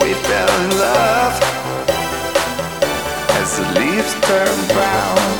We fell in love as the leaves turn brown.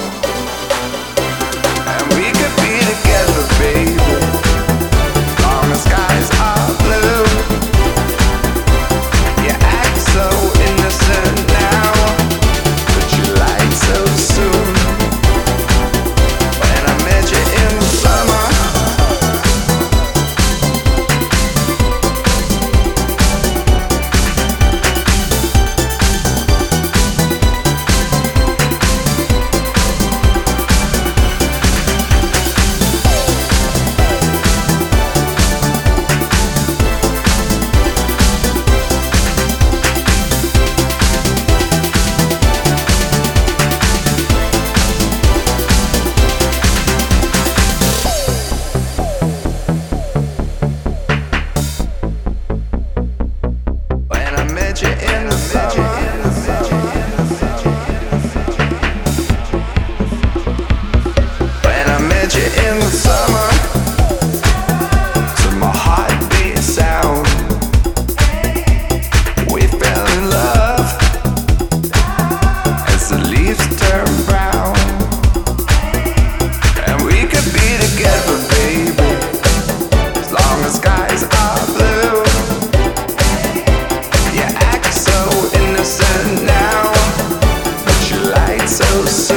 close.